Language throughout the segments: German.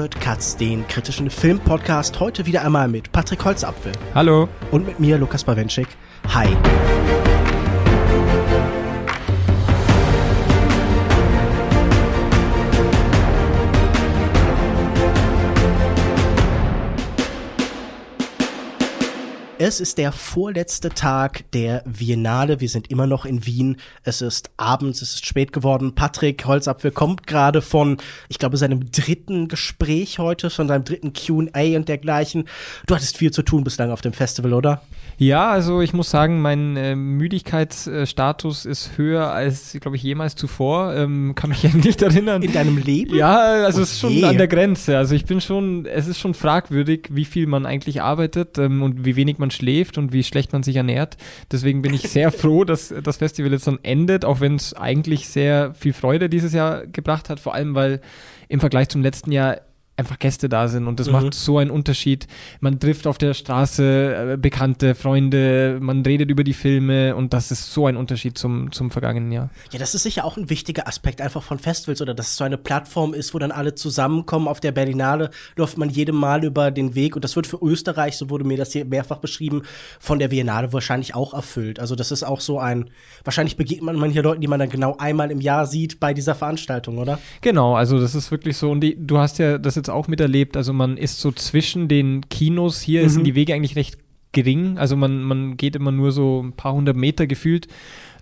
Hört Katz, den kritischen Filmpodcast, heute wieder einmal mit Patrick Holzapfel. Hallo. Und mit mir, Lukas Bawenschik. Hi. Es ist der vorletzte Tag der Biennale. Wir sind immer noch in Wien. Es ist abends, es ist spät geworden. Patrick Holzapfel kommt gerade von, ich glaube, seinem dritten Gespräch heute, von seinem dritten Q&A und dergleichen. Du hattest viel zu tun bislang auf dem Festival, oder? Ja, also ich muss sagen, mein äh, Müdigkeitsstatus ist höher als, glaube ich, jemals zuvor. Ähm, kann mich ja nicht erinnern. In deinem Leben? Ja, also es ist schon an der Grenze. Also ich bin schon, es ist schon fragwürdig, wie viel man eigentlich arbeitet ähm, und wie wenig man man schläft und wie schlecht man sich ernährt. Deswegen bin ich sehr froh, dass das Festival jetzt dann endet, auch wenn es eigentlich sehr viel Freude dieses Jahr gebracht hat, vor allem weil im Vergleich zum letzten Jahr einfach Gäste da sind und das mhm. macht so einen Unterschied. Man trifft auf der Straße äh, Bekannte, Freunde, man redet über die Filme und das ist so ein Unterschied zum, zum vergangenen Jahr. Ja, das ist sicher auch ein wichtiger Aspekt einfach von Festivals oder dass es so eine Plattform ist, wo dann alle zusammenkommen. Auf der Berlinale läuft man jedem Mal über den Weg und das wird für Österreich, so wurde mir das hier mehrfach beschrieben, von der Biennale wahrscheinlich auch erfüllt. Also das ist auch so ein, wahrscheinlich begegnet man hier Leuten, die man dann genau einmal im Jahr sieht bei dieser Veranstaltung, oder? Genau, also das ist wirklich so und die, du hast ja das jetzt auch miterlebt. Also man ist so zwischen den Kinos. Hier mhm. sind die Wege eigentlich recht gering. Also man, man geht immer nur so ein paar hundert Meter gefühlt.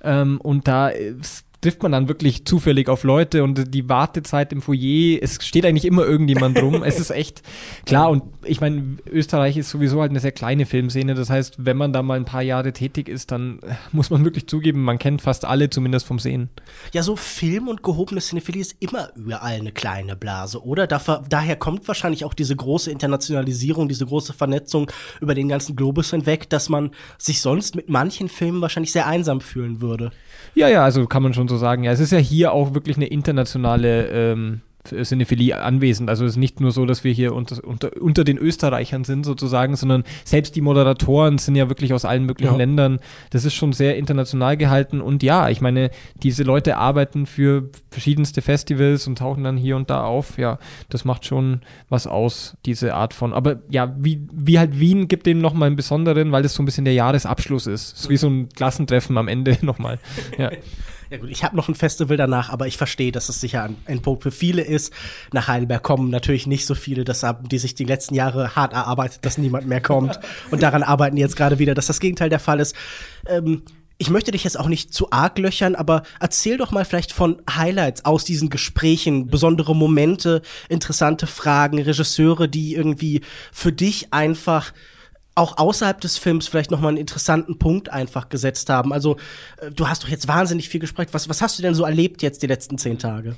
Ähm, und da ist trifft man dann wirklich zufällig auf Leute und die Wartezeit im Foyer, es steht eigentlich immer irgendjemand rum. es ist echt klar und ich meine, Österreich ist sowieso halt eine sehr kleine Filmszene. Das heißt, wenn man da mal ein paar Jahre tätig ist, dann muss man wirklich zugeben, man kennt fast alle zumindest vom Sehen. Ja, so Film und gehobene Cinephilie ist immer überall eine kleine Blase, oder? Da, daher kommt wahrscheinlich auch diese große Internationalisierung, diese große Vernetzung über den ganzen Globus hinweg, dass man sich sonst mit manchen Filmen wahrscheinlich sehr einsam fühlen würde. Ja, ja, also kann man schon so sagen. Ja, es ist ja hier auch wirklich eine internationale ähm, Cinephilie anwesend. Also es ist nicht nur so, dass wir hier unter, unter, unter den Österreichern sind sozusagen, sondern selbst die Moderatoren sind ja wirklich aus allen möglichen ja. Ländern. Das ist schon sehr international gehalten und ja, ich meine, diese Leute arbeiten für verschiedenste Festivals und tauchen dann hier und da auf. Ja, das macht schon was aus, diese Art von. Aber ja, wie, wie halt Wien gibt dem nochmal einen besonderen, weil das so ein bisschen der Jahresabschluss ist. Ist wie so ein Klassentreffen am Ende nochmal. Ja. Ja gut, ich habe noch ein Festival danach, aber ich verstehe, dass es sicher ein, ein, Punkt für viele ist. Nach Heidelberg kommen natürlich nicht so viele, das haben die sich die letzten Jahre hart erarbeitet, dass niemand mehr kommt. Und daran arbeiten jetzt gerade wieder, dass das Gegenteil der Fall ist. Ähm, ich möchte dich jetzt auch nicht zu arg löchern, aber erzähl doch mal vielleicht von Highlights aus diesen Gesprächen, besondere Momente, interessante Fragen, Regisseure, die irgendwie für dich einfach auch außerhalb des Films vielleicht noch mal einen interessanten Punkt einfach gesetzt haben. Also äh, du hast doch jetzt wahnsinnig viel gesprochen. Was, was hast du denn so erlebt jetzt die letzten zehn Tage?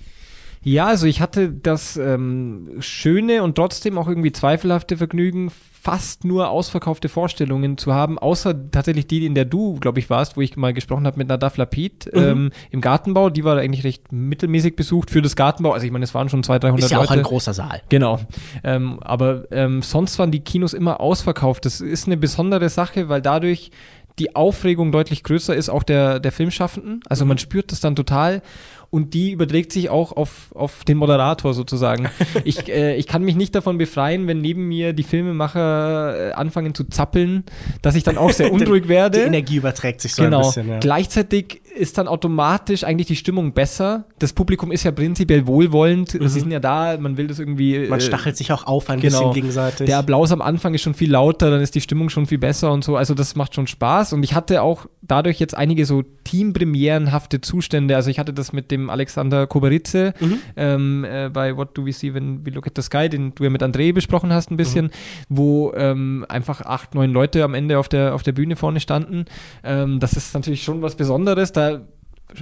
Ja, also ich hatte das ähm, schöne und trotzdem auch irgendwie zweifelhafte Vergnügen, fast nur ausverkaufte Vorstellungen zu haben, außer tatsächlich die, in der du, glaube ich, warst, wo ich mal gesprochen habe mit Nadaf Lapid mhm. ähm, im Gartenbau. Die war eigentlich recht mittelmäßig besucht für das Gartenbau. Also ich meine, es waren schon 200, 300 Leute. Ist ja Leute. auch ein großer Saal. Genau. Ähm, aber ähm, sonst waren die Kinos immer ausverkauft. Das ist eine besondere Sache, weil dadurch die Aufregung deutlich größer ist, auch der, der Filmschaffenden. Also man spürt das dann total und die überträgt sich auch auf, auf den Moderator sozusagen. ich, äh, ich kann mich nicht davon befreien, wenn neben mir die Filmemacher äh, anfangen zu zappeln, dass ich dann auch sehr unruhig werde. Die Energie überträgt sich so genau. ein bisschen. Ja. Gleichzeitig ist dann automatisch eigentlich die Stimmung besser. Das Publikum ist ja prinzipiell wohlwollend. Mhm. Sie sind ja da, man will das irgendwie. Man äh, stachelt sich auch auf ein genau. bisschen gegenseitig. Der Applaus am Anfang ist schon viel lauter, dann ist die Stimmung schon viel besser und so. Also das macht schon Spaß. Und ich hatte auch dadurch jetzt einige so teampremierenhafte Zustände. Also ich hatte das mit dem Alexander Koberitze mhm. ähm, äh, bei What Do We See When We Look at the Sky, den du ja mit André besprochen hast ein bisschen, mhm. wo ähm, einfach acht, neun Leute am Ende auf der, auf der Bühne vorne standen. Ähm, das ist natürlich schon was Besonderes. Da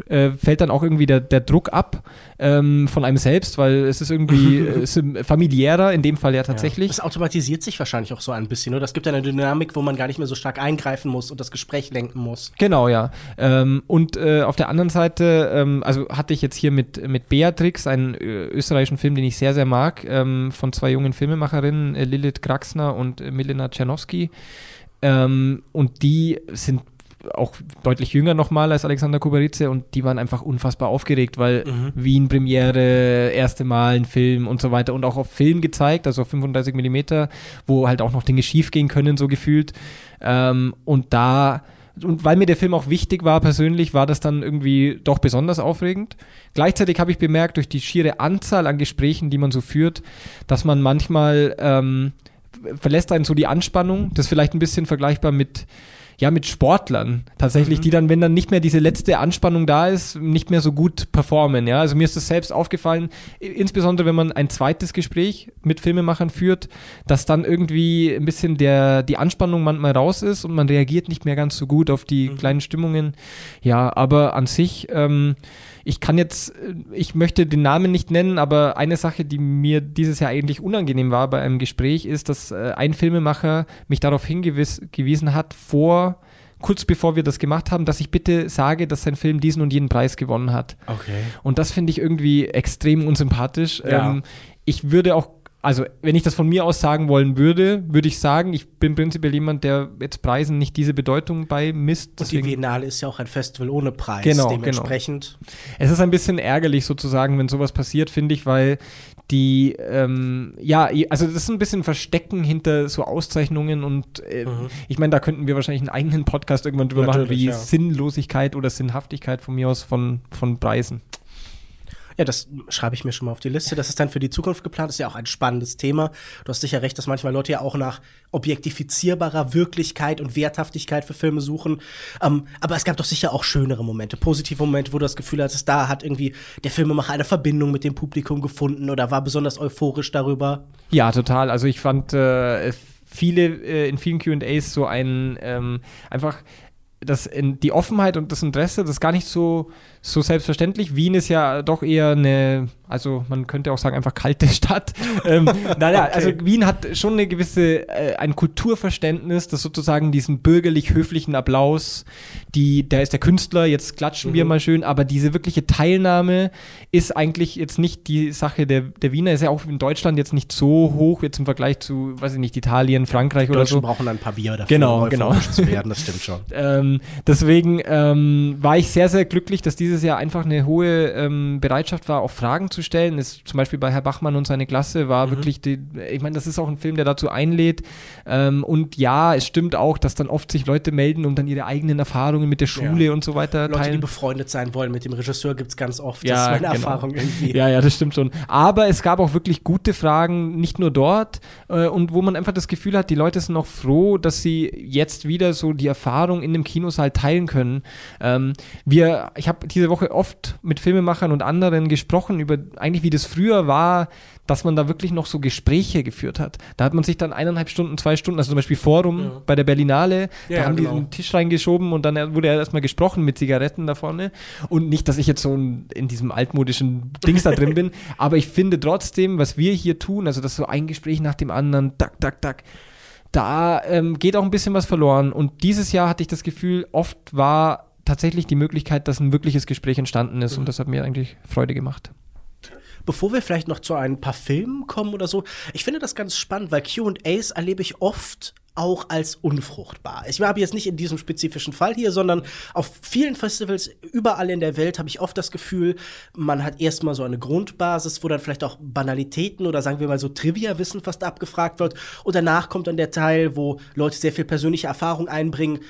äh, fällt dann auch irgendwie der, der Druck ab ähm, von einem selbst, weil es ist irgendwie es ist familiärer, in dem Fall ja tatsächlich. Ja. Das automatisiert sich wahrscheinlich auch so ein bisschen, oder? Das gibt eine Dynamik, wo man gar nicht mehr so stark eingreifen muss und das Gespräch lenken muss. Genau, ja. Ähm, und äh, auf der anderen Seite, ähm, also hatte ich jetzt hier mit, mit Beatrix, einen äh, österreichischen Film, den ich sehr, sehr mag, ähm, von zwei jungen Filmemacherinnen, äh, Lilith Kraxner und äh, Milena Czernowski. Ähm, und die sind auch deutlich jünger nochmal als Alexander Kuberice und die waren einfach unfassbar aufgeregt, weil Mhm. Wien Premiere, erste Mal ein Film und so weiter und auch auf Film gezeigt, also auf 35 Millimeter, wo halt auch noch Dinge schief gehen können, so gefühlt. Ähm, und da und weil mir der Film auch wichtig war persönlich, war das dann irgendwie doch besonders aufregend. Gleichzeitig habe ich bemerkt, durch die schiere Anzahl an Gesprächen, die man so führt, dass man manchmal ähm, verlässt einen so die Anspannung. Das ist vielleicht ein bisschen vergleichbar mit ja, mit Sportlern tatsächlich, Mhm. die dann, wenn dann nicht mehr diese letzte Anspannung da ist, nicht mehr so gut performen. Ja, also mir ist das selbst aufgefallen, insbesondere wenn man ein zweites Gespräch mit Filmemachern führt, dass dann irgendwie ein bisschen der, die Anspannung manchmal raus ist und man reagiert nicht mehr ganz so gut auf die Mhm. kleinen Stimmungen. Ja, aber an sich, ähm, ich kann jetzt, ich möchte den Namen nicht nennen, aber eine Sache, die mir dieses Jahr eigentlich unangenehm war bei einem Gespräch, ist, dass äh, ein Filmemacher mich darauf hingewiesen hat, vor, kurz bevor wir das gemacht haben, dass ich bitte sage, dass sein Film diesen und jenen Preis gewonnen hat. Okay. Und das finde ich irgendwie extrem unsympathisch. Ja. Ähm, ich würde auch, also wenn ich das von mir aus sagen wollen würde, würde ich sagen, ich bin prinzipiell jemand, der jetzt Preisen nicht diese Bedeutung beimisst. Und die Biennale ist ja auch ein Festival ohne Preis. Genau, Dementsprechend. Es ist ein bisschen ärgerlich sozusagen, wenn sowas passiert, finde ich, weil die, ähm, ja, also das ist ein bisschen Verstecken hinter so Auszeichnungen und äh, Mhm. ich meine, da könnten wir wahrscheinlich einen eigenen Podcast irgendwann drüber machen, Natürlich, wie ja. Sinnlosigkeit oder Sinnhaftigkeit von mir aus von, von Preisen. Ja, das schreibe ich mir schon mal auf die Liste. Das ist dann für die Zukunft geplant. Ist ja auch ein spannendes Thema. Du hast sicher recht, dass manchmal Leute ja auch nach objektifizierbarer Wirklichkeit und Werthaftigkeit für Filme suchen. Ähm, aber es gab doch sicher auch schönere Momente, positive Momente, wo du das Gefühl hattest, da hat irgendwie der Filmemacher eine Verbindung mit dem Publikum gefunden oder war besonders euphorisch darüber. Ja, total. Also ich fand äh, viele äh, in vielen QAs so ein ähm, einfach das die Offenheit und das Interesse, das gar nicht so, so selbstverständlich. Wien ist ja doch eher eine, also man könnte auch sagen, einfach kalte Stadt. ähm, naja, Okay. also Wien hat schon eine gewisse, äh, ein Kulturverständnis, das sozusagen diesen bürgerlich-höflichen Applaus, die, da ist der Künstler, jetzt klatschen wir Mhm. mal schön, aber diese wirkliche Teilnahme ist eigentlich jetzt nicht die Sache der, der Wiener, ist ja auch in Deutschland jetzt nicht so hoch, jetzt im Vergleich zu, weiß ich nicht, Italien, Frankreich oder Deutschen so. brauchen ein paar Bier dafür, Genau, um genau. zu werden. Das stimmt schon. Ähm, deswegen ähm, war ich sehr, sehr glücklich, dass dieses Jahr einfach eine hohe ähm, Bereitschaft war, auch Fragen zu stellen. Ist zum Beispiel bei Herr Bachmann und seine Klasse war Mhm. wirklich, die, ich meine, das ist auch ein Film, der dazu einlädt. Ähm, und ja, es stimmt auch, dass dann oft sich Leute melden und dann ihre eigenen Erfahrungen mit der Schule Ja. und so weiter Leute, die teilen. befreundet sein wollen mit dem Regisseur, gibt's ganz oft. Ja, das ist meine genau. Erfahrung irgendwie. Ja, ja, das stimmt schon. Aber es gab auch wirklich gute Fragen, nicht nur dort, äh, und wo man einfach das Gefühl hat, die Leute sind auch froh, dass sie jetzt wieder so die Erfahrung in dem Kinosaal teilen können. Ähm, wir, ich habe diese Woche oft mit Filmemachern und anderen gesprochen über eigentlich, wie das früher war, dass man da wirklich noch so Gespräche geführt hat. Da hat man sich dann eineinhalb Stunden, zwei Stunden, also zum Beispiel Forum Ja. bei der Berlinale, Ja, da haben genau. die einen Tisch reingeschoben und dann wurde erstmal gesprochen mit Zigaretten da vorne. Und nicht, dass ich jetzt so in, in diesem altmodischen Dings da drin bin, aber ich finde trotzdem, was wir hier tun, also das so ein Gespräch nach dem anderen, tak, tak, tak, da ähm, geht auch ein bisschen was verloren. Und dieses Jahr hatte ich das Gefühl, oft war tatsächlich die Möglichkeit, dass ein wirkliches Gespräch entstanden ist. Und das hat mir eigentlich Freude gemacht. Bevor wir vielleicht noch zu ein paar Filmen kommen oder so, ich finde das ganz spannend, weil QAs erlebe ich oft auch als unfruchtbar. Ich habe jetzt nicht in diesem spezifischen Fall hier, sondern auf vielen Festivals überall in der Welt habe ich oft das Gefühl, man hat erstmal so eine Grundbasis, wo dann vielleicht auch Banalitäten oder sagen wir mal so Trivia-Wissen fast abgefragt wird. Und danach kommt dann der Teil, wo Leute sehr viel persönliche Erfahrung einbringen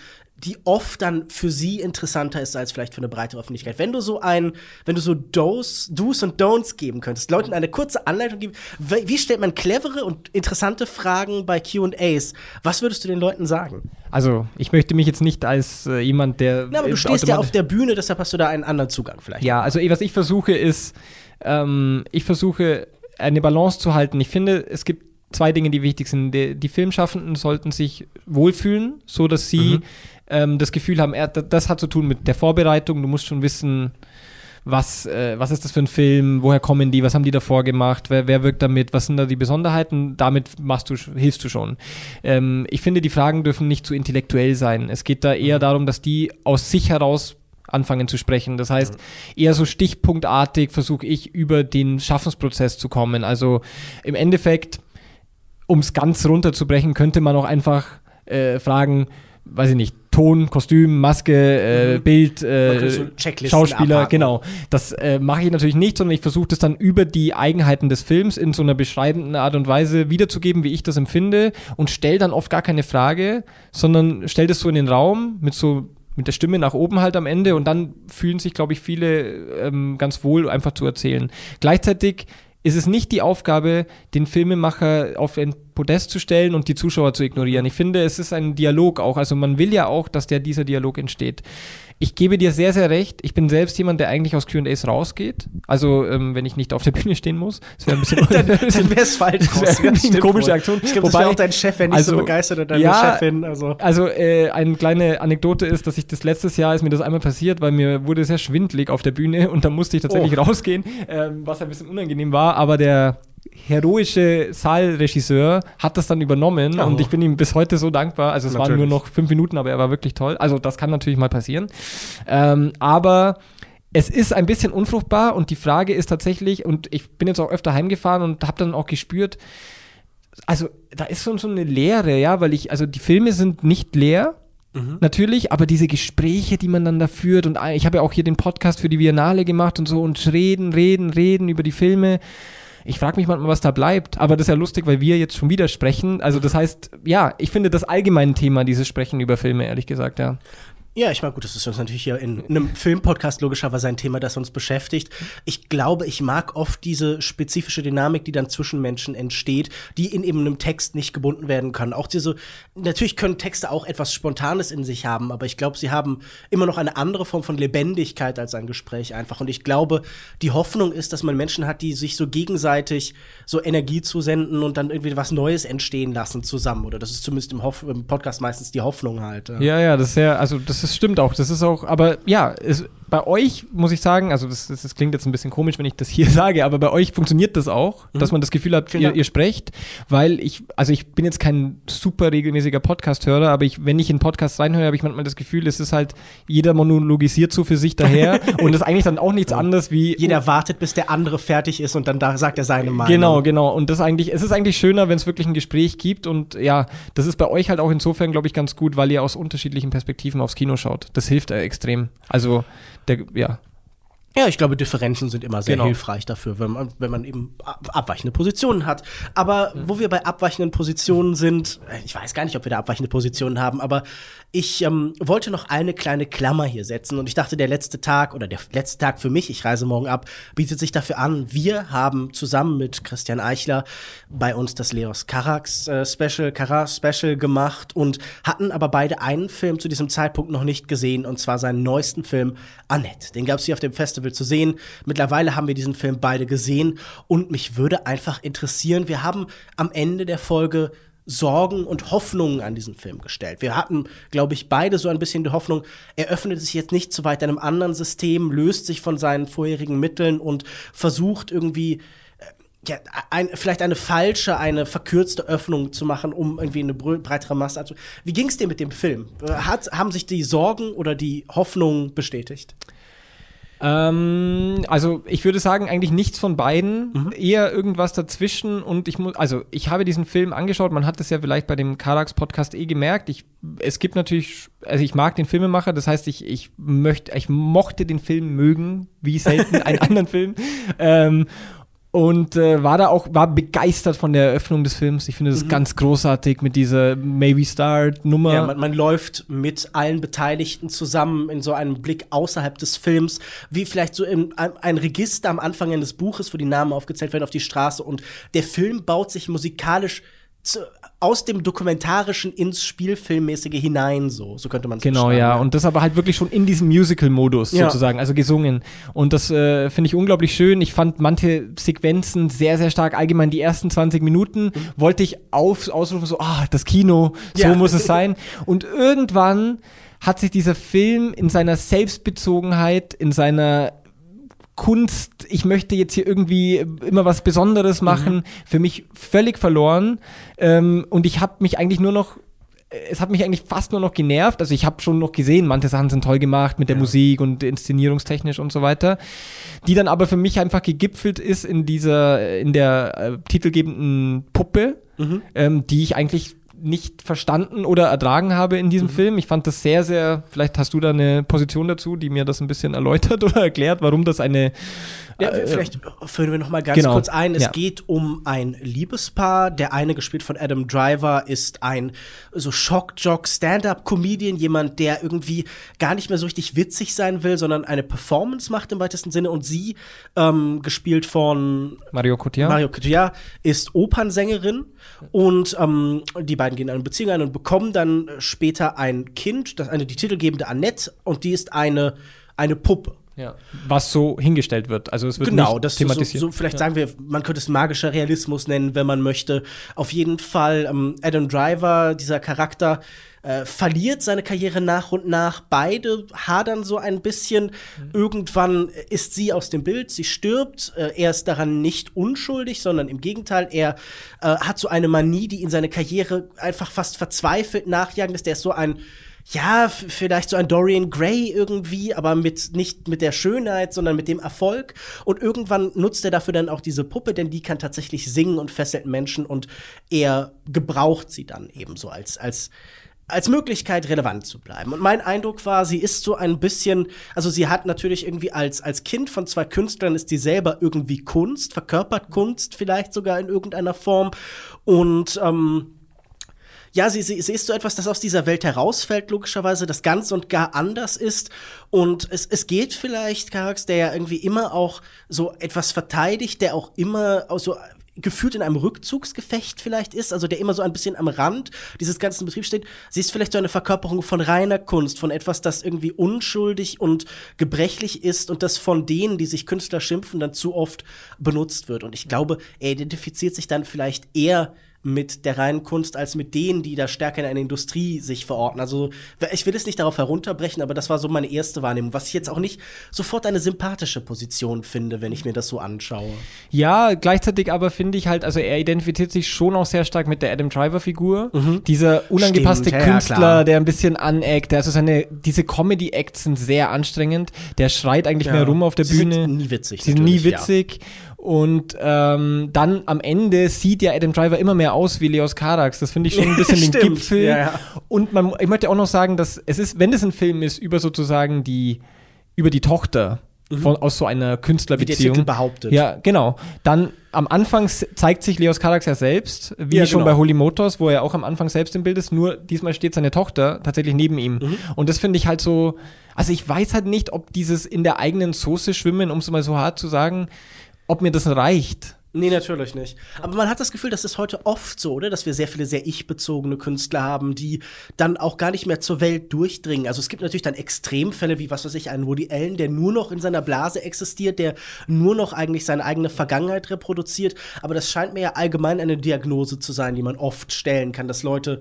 die oft dann für sie interessanter ist als vielleicht für eine breitere Öffentlichkeit. Wenn du so ein, wenn du so Do's, Do's und Don'ts geben könntest, Leuten eine kurze Anleitung geben, wie stellt man clevere und interessante Fragen bei Q&As? Was würdest du den Leuten sagen? Also, ich möchte mich jetzt nicht als äh, jemand, der. Na, aber du stehst ja auf der Bühne, deshalb hast du da einen anderen Zugang vielleicht. Ja, also was ich versuche ist, ähm, ich versuche eine Balance zu halten. Ich finde, es gibt zwei Dinge, die wichtig sind. Die, die Filmschaffenden sollten sich wohlfühlen, so dass sie Mhm. Ähm, das Gefühl haben, er, das hat zu tun mit der Vorbereitung. Du musst schon wissen, was, äh, was ist das für ein Film, woher kommen die, was haben die davor gemacht, wer, wer wirkt damit, was sind da die Besonderheiten, damit machst du, hilfst du schon. Ähm, ich finde, die Fragen dürfen nicht zu intellektuell sein. Es geht da eher darum, dass die aus sich heraus anfangen zu sprechen. Das heißt, eher so stichpunktartig versuche ich über den Schaffensprozess zu kommen. Also im Endeffekt, um es ganz runterzubrechen, könnte man auch einfach äh, fragen, weiß ich nicht, Ton, Kostüm, Maske, äh, Mhm. Bild, äh, so Schauspieler, abhaken. genau. Das äh, mache ich natürlich nicht, sondern ich versuche das dann über die Eigenheiten des Films in so einer beschreibenden Art und Weise wiederzugeben, wie ich das empfinde und stelle dann oft gar keine Frage, sondern stelle das so in den Raum mit so mit der Stimme nach oben halt am Ende und dann fühlen sich, glaube ich, viele ähm, ganz wohl, einfach zu erzählen. Gleichzeitig ist es nicht die Aufgabe, den Filmemacher auf ein Podest zu stellen und die Zuschauer zu ignorieren. Ich finde, es ist ein Dialog auch. Also man will ja auch, dass der dieser Dialog entsteht. Ich gebe dir sehr, sehr recht. Ich bin selbst jemand, der eigentlich aus Q&As rausgeht. Also, ähm, wenn ich nicht auf der Bühne stehen muss. Das wäre ein bisschen, dann dann wäre es falsch. Das wär eine komische. Aktion. Ich glaube, das Wobei- wäre auch dein Chef, wenn nicht so also, begeistert oder deine ja, Chefin. Also. Also äh, eine kleine Anekdote ist, dass ich das letztes Jahr ist mir das einmal passiert, weil mir wurde sehr schwindlig auf der Bühne und dann musste ich tatsächlich Oh. rausgehen, ähm, was ein bisschen unangenehm war, aber der heroische Saalregisseur hat das dann übernommen Oh. und ich bin ihm bis heute so dankbar. Also es waren nur Natürlich. noch fünf Minuten, aber er war wirklich toll. Also das kann natürlich mal passieren. Ähm, aber es ist ein bisschen unfruchtbar und die Frage ist tatsächlich, und ich bin jetzt auch öfter heimgefahren und habe dann auch gespürt, also da ist schon so eine Leere, ja, weil ich, also die Filme sind nicht leer, natürlich, aber diese Gespräche, die man dann da führt und ich habe ja auch hier den Podcast für die Biennale gemacht und so und reden, reden, reden über die Filme. Ich frage mich manchmal, was da bleibt, aber das ist ja lustig, weil wir jetzt schon wieder sprechen. Also das heißt, ja, ich finde das allgemeine Thema, dieses Sprechen über Filme, ehrlich gesagt, ja. Ja, ich meine, gut, das ist uns natürlich hier in einem Filmpodcast logischerweise ein Thema, das uns beschäftigt. Ich glaube, ich mag oft diese spezifische Dynamik, die dann zwischen Menschen entsteht, die in eben einem Text nicht gebunden werden kann. Auch diese, natürlich können Texte auch etwas Spontanes in sich haben, aber ich glaube, sie haben immer noch eine andere Form von Lebendigkeit als ein Gespräch einfach. Und ich glaube, die Hoffnung ist, dass man Menschen hat, die sich so gegenseitig so Energie zusenden und dann irgendwie was Neues entstehen lassen zusammen. Oder das ist zumindest im, Hoff im Podcast meistens die Hoffnung halt. Ja, ja, das ist ja, also das ist, stimmt auch. Das ist auch, aber ja, es, bei euch muss ich sagen, also das, das, das klingt jetzt ein bisschen komisch, wenn ich das hier sage, aber bei euch funktioniert das auch, dass man das Gefühl hat, ihr, ihr sprecht, weil ich, also ich bin jetzt kein super regelmäßiger Podcast-Hörer, aber ich, wenn ich in Podcasts reinhöre, habe ich manchmal das Gefühl, es ist halt, jeder monologisiert so für sich daher und das ist eigentlich dann auch nichts anderes wie Jeder wartet, bis der andere fertig ist und dann da sagt er seine Meinung. Genau, genau. Und das eigentlich, es ist eigentlich schöner, wenn es wirklich ein Gespräch gibt. Und ja, das ist bei euch halt auch insofern, glaube ich, ganz gut, weil ihr aus unterschiedlichen Perspektiven aufs Kino schaut. Das hilft äh, extrem. Also, der, ja. Ja, ich glaube, Differenzen sind immer sehr Genau. hilfreich dafür, wenn man, wenn man eben ab- abweichende Positionen hat. Aber wo wir bei abweichenden Positionen sind, äh, ich weiß gar nicht, ob wir da abweichende Positionen haben, aber ich ähm, wollte noch eine kleine Klammer hier setzen und ich dachte, der letzte Tag oder der letzte Tag für mich, ich reise morgen ab, bietet sich dafür an. Wir haben zusammen mit Christian Eichler bei uns das Leos Carax äh, Special, Carax Special gemacht und hatten aber beide einen Film zu diesem Zeitpunkt noch nicht gesehen und zwar seinen neuesten Film Annette. Den gab es hier auf dem Festival zu sehen. Mittlerweile haben wir diesen Film beide gesehen und mich würde einfach interessieren, wir haben am Ende der Folge Sorgen und Hoffnungen an diesen Film gestellt. Wir hatten, glaube ich, beide so ein bisschen die Hoffnung, er öffnet sich jetzt nicht zu weit einem anderen System, löst sich von seinen vorherigen Mitteln und versucht irgendwie äh, ja, ein, vielleicht eine falsche, eine verkürzte Öffnung zu machen, um irgendwie eine breitere Masse zu. Wie ging es dir mit dem Film? Äh, Hat, haben sich die Sorgen oder die Hoffnungen bestätigt? Ähm, also ich würde sagen, eigentlich nichts von beiden, Mhm. eher irgendwas dazwischen und ich muss, also ich habe diesen Film angeschaut, man hat es ja vielleicht bei dem Karax Podcast eh gemerkt, ich, es gibt natürlich, also ich mag den Filmemacher, das heißt, ich, ich möchte, ich mochte den Film mögen, wie selten einen anderen Film, ähm, und äh, war da auch, war begeistert von der Eröffnung des Films. Ich finde das ganz großartig mit dieser May We Start Nummer. Mhm. Ja, man, man läuft mit allen Beteiligten zusammen in so einem Blick außerhalb des Films, wie vielleicht so in ein, ein Register am Anfang eines Buches, wo die Namen aufgezählt werden auf die Straße. Und der Film baut sich musikalisch zu, aus dem Dokumentarischen ins Spielfilmmäßige hinein, so. So könnte man es Genau, ja. Und das aber halt wirklich schon in diesem Musical-Modus Ja. sozusagen, also gesungen. Und das äh, finde ich unglaublich schön. Ich fand manche Sequenzen sehr, sehr stark. Allgemein die ersten 20 Minuten wollte ich auf, ausrufen, so, ah, das Kino, so Ja. muss es sein. Und irgendwann hat sich dieser Film in seiner Selbstbezogenheit, in seiner Kunst, ich möchte jetzt hier irgendwie immer was Besonderes machen, für mich völlig verloren. Ähm, und ich habe mich eigentlich nur noch es hat mich eigentlich fast nur noch genervt. Also ich habe schon noch gesehen, manche Sachen sind toll gemacht mit der Musik und inszenierungstechnisch und so weiter, die dann aber für mich einfach gegipfelt ist in dieser, in der äh, titelgebenden Puppe, ähm, die ich eigentlich nicht verstanden oder ertragen habe in diesem mhm. Film. Ich fand das sehr, sehr, vielleicht hast du da eine Position dazu, die mir das ein bisschen erläutert oder erklärt, warum das eine ja, äh, vielleicht führen wir noch mal ganz genau. kurz ein. Es ja. geht um ein Liebespaar. Der eine, gespielt von Adam Driver, ist ein so Shockjock, Stand-up-Comedian, jemand, der irgendwie gar nicht mehr so richtig witzig sein will, sondern eine Performance macht im weitesten Sinne. Und sie, ähm, gespielt von Mario Cotillard, Mario Cotillard ist Opernsängerin. Und ähm, die beiden gehen eine Beziehung ein und bekommen dann später ein Kind, das eine die titelgebende Annette, und die ist eine eine Puppe. Ja. Was so hingestellt wird. Also es wird genau, nicht das thematisiert. So, so, vielleicht ja. sagen wir, man könnte es magischer Realismus nennen, wenn man möchte. Auf jeden Fall, ähm, Adam Driver, dieser Charakter, äh, verliert seine Karriere nach und nach. Beide hadern so ein bisschen. Mhm. Irgendwann ist sie aus dem Bild, sie stirbt. Äh, er ist daran nicht unschuldig, sondern im Gegenteil, er äh, hat so eine Manie, die ihn seine Karriere einfach fast verzweifelt nachjagen lässt. Der ist so ein ja, vielleicht so ein Dorian Gray irgendwie, aber mit nicht mit der Schönheit, sondern mit dem Erfolg. Und irgendwann nutzt er dafür dann auch diese Puppe, denn die kann tatsächlich singen und fesselt Menschen und er gebraucht sie dann eben so als, als, als Möglichkeit relevant zu bleiben. Und mein Eindruck war, sie ist so ein bisschen, also sie hat natürlich irgendwie als, als Kind von zwei Künstlern ist die selber irgendwie Kunst, verkörpert Kunst vielleicht sogar in irgendeiner Form und ähm, ja, sie, sie, sie ist so etwas, das aus dieser Welt herausfällt, logischerweise, das ganz und gar anders ist. Und es, es geht vielleicht, Karax, der ja irgendwie immer auch so etwas verteidigt, der auch immer so gefühlt in einem Rückzugsgefecht vielleicht ist, also der immer so ein bisschen am Rand dieses ganzen Betriebs steht. Sie ist vielleicht so eine Verkörperung von reiner Kunst, von etwas, das irgendwie unschuldig und gebrechlich ist und das von denen, die sich Künstler schimpfen, dann zu oft benutzt wird. Und ich glaube, er identifiziert sich dann vielleicht eher mit der reinen Kunst als mit denen, die da stärker in einer Industrie sich verorten. Also ich will es nicht darauf herunterbrechen, aber das war so meine erste Wahrnehmung, was ich jetzt auch nicht sofort eine sympathische Position finde, wenn ich mir das so anschaue. Ja, gleichzeitig aber finde ich halt, also er identifiziert sich schon auch sehr stark mit der Adam Driver-Figur. Mhm. Dieser unangepasste Stimmt, Künstler, ja, der ein bisschen aneckt, also seine, diese Comedy-Acts sind sehr anstrengend. Der schreit eigentlich ja. mehr rum auf der Sie Bühne. Sind nie witzig. Sie sind nie witzig. Ja. Und ähm, dann am Ende sieht ja Adam Driver immer mehr aus wie Leos Carax. Das finde ich schon ein bisschen den Gipfel. Ja, ja. Und man, ich möchte auch noch sagen, dass es ist, wenn es ein Film ist über sozusagen die, über die Tochter, mhm. von, aus so einer Künstlerbeziehung. Wie der Titel behauptet. Ja, genau. Dann am Anfang zeigt sich Leos Carax ja selbst, wie ja, schon genau. bei Holy Motors, wo er auch am Anfang selbst im Bild ist, nur diesmal steht seine Tochter tatsächlich neben ihm. Mhm. Und das finde ich halt so, also ich weiß halt nicht, ob dieses in der eigenen Soße schwimmen, um es mal so hart zu sagen, ob mir das reicht. Nee, natürlich nicht. Aber man hat das Gefühl, das ist heute oft so, oder? Dass wir sehr viele sehr ich-bezogene Künstler haben, die dann auch gar nicht mehr zur Welt durchdringen. Also es gibt natürlich dann Extremfälle, wie was weiß ich, einen Woody Allen, der nur noch in seiner Blase existiert, der nur noch eigentlich seine eigene Vergangenheit reproduziert. Aber das scheint mir ja allgemein eine Diagnose zu sein, die man oft stellen kann, dass Leute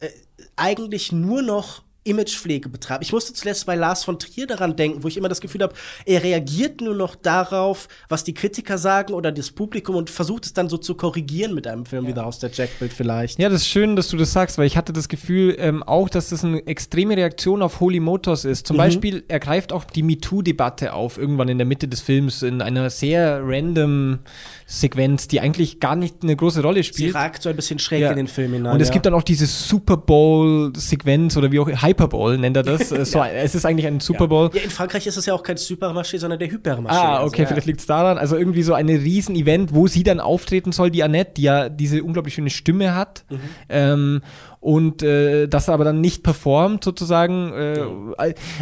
äh, eigentlich nur noch Imagepflege betreibt. Ich musste zuletzt bei Lars von Trier daran denken, wo ich immer das Gefühl habe, er reagiert nur noch darauf, was die Kritiker sagen oder das Publikum und versucht es dann so zu korrigieren mit einem Film ja. wie The House der Jackbild vielleicht. Ja, das ist schön, dass du das sagst, weil ich hatte das Gefühl ähm, auch, dass das eine extreme Reaktion auf Holy Motors ist. Zum mhm. Beispiel, er greift auch die MeToo-Debatte auf, irgendwann in der Mitte des Films, in einer sehr random Sequenz, die eigentlich gar nicht eine große Rolle spielt. Sie ragt so ein bisschen schräg ja. in den Film hinein. Und es ja. gibt dann auch diese Super Bowl-Sequenz oder wie auch Hyperbowl nennt er das. so, ja. Es ist eigentlich ein Super Bowl. Ja. in Frankreich ist es ja auch kein Supermarché, sondern der Hypermarché. Ah, okay, also, vielleicht liegt es daran. Also irgendwie so ein Riesen-Event, wo sie dann auftreten soll, die Annette, die ja diese unglaublich schöne Stimme hat. Mhm. Ähm, und äh, das aber dann nicht performt sozusagen. Äh, ja.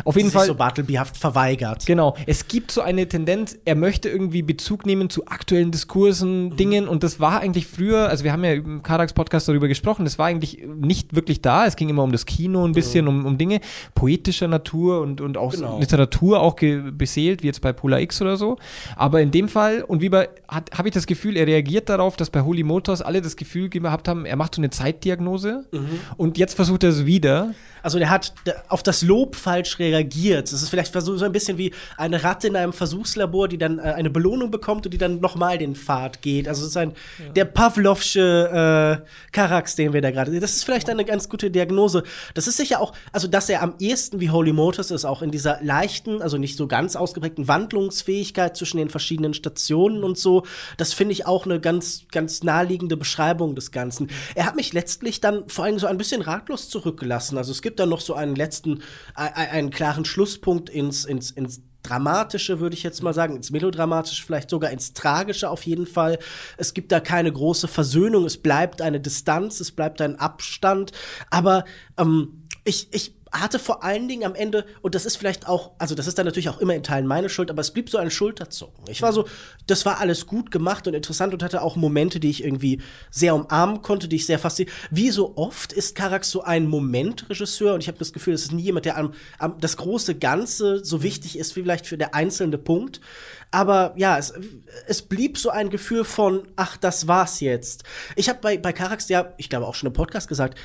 Auf jeden Fall. so Bartlebyhaft verweigert. Genau. Es gibt so eine Tendenz, er möchte irgendwie Bezug nehmen zu aktuellen Diskursen, mhm. Dingen und das war eigentlich früher, also wir haben ja im Karax Podcast darüber gesprochen, das war eigentlich nicht wirklich da. Es ging immer um das Kino ein bisschen, mhm. um, um Dinge poetischer Natur und, und auch genau. Literatur auch beseelt, wie jetzt bei Polar X oder so. Aber in dem Fall, und wie bei, habe ich das Gefühl, er reagiert darauf, dass bei Holy Motors alle das Gefühl gehabt haben, er macht so eine Zeitdiagnose. Mhm Und jetzt versucht er es wieder. Also der hat auf das Lob falsch reagiert. Das ist vielleicht so ein bisschen wie eine Ratte in einem Versuchslabor, die dann äh, eine Belohnung bekommt und die dann nochmal den Pfad geht. Also es ist ein ja. der Pavlovsche äh, Karax, den wir da gerade. Das ist vielleicht eine ganz gute Diagnose. Das ist sicher auch, also dass er am ehesten wie Holy Motors ist, auch in dieser leichten, also nicht so ganz ausgeprägten Wandlungsfähigkeit zwischen den verschiedenen Stationen und so. Das finde ich auch eine ganz, ganz naheliegende Beschreibung des Ganzen. Er hat mich letztlich dann vor allem so ein bisschen ratlos zurückgelassen. Also es gibt dann noch so einen letzten, einen klaren Schlusspunkt ins, ins, ins Dramatische, würde ich jetzt mal sagen, ins Melodramatische, vielleicht sogar ins Tragische auf jeden Fall. Es gibt da keine große Versöhnung, es bleibt eine Distanz, es bleibt ein Abstand, aber ähm, ich, ich hatte vor allen Dingen am Ende, und das ist vielleicht auch, also das ist dann natürlich auch immer in Teilen meine Schuld, aber es blieb so ein Schulterzucken. Ich war so, das war alles gut gemacht und interessant und hatte auch Momente, die ich irgendwie sehr umarmen konnte, die ich sehr fasziniert. Wie so oft ist Karax so ein Momentregisseur und ich habe das Gefühl, es ist nie jemand, der am, am, das große Ganze so wichtig ist, wie vielleicht für der einzelne Punkt. Aber ja, es, es blieb so ein Gefühl von, ach, das war's jetzt. Ich habe bei, bei Karax ja, ich glaube auch schon im Podcast gesagt,